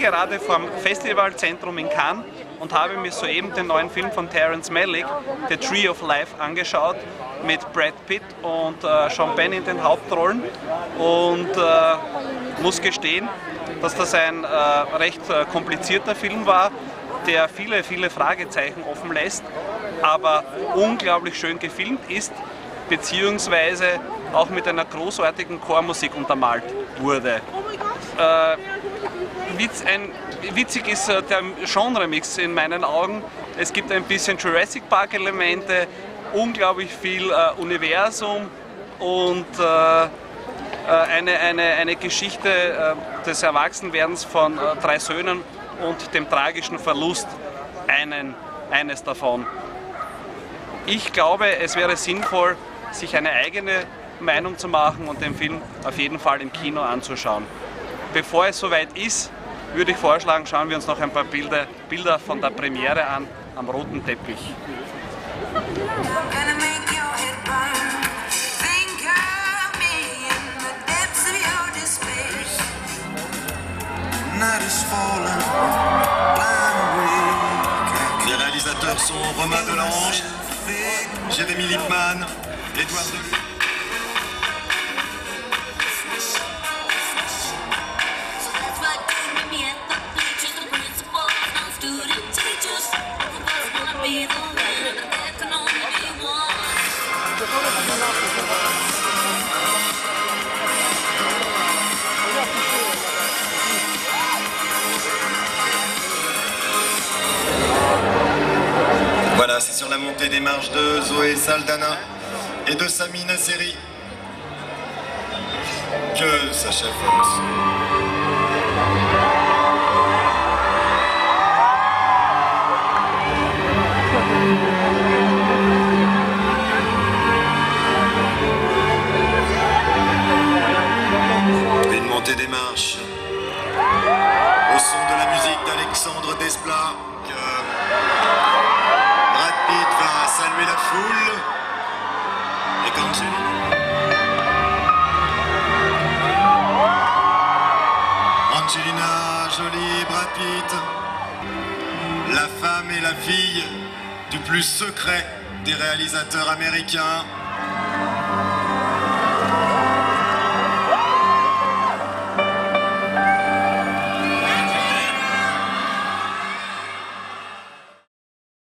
gerade vom Festivalzentrum in Cannes und habe mir soeben den neuen Film von Terence Malick, The Tree of Life, angeschaut mit Brad Pitt und äh, Sean Penn in den Hauptrollen und äh, muss gestehen, dass das ein äh, recht äh, komplizierter Film war, der viele, viele Fragezeichen offen lässt, aber unglaublich schön gefilmt ist, beziehungsweise auch mit einer großartigen Chormusik untermalt wurde. Äh, witz, ein, witzig ist äh, der Genre-Mix in meinen Augen. Es gibt ein bisschen Jurassic Park-Elemente, unglaublich viel äh, Universum und äh, äh, eine, eine, eine Geschichte äh, des Erwachsenwerdens von drei Söhnen und dem tragischen Verlust einen, eines davon. Ich glaube, es wäre sinnvoll, sich eine eigene Meinung zu machen und den Film auf jeden Fall im Kino anzuschauen. Bevor es soweit ist, würde ich vorschlagen, schauen wir uns noch ein paar Bilder, Bilder von der Premiere an am roten Teppich. Les réalisateurs sont Romain Delange, Jérémy Lippmann, Edouard Deluc. C'est sur la montée des marches de Zoé Saldana et de Sami Nasseri. Que s'achève. Une montée des marches. Au son de la musique d'Alexandre Desplat la femme et la fille du plus secret des réalisateurs américains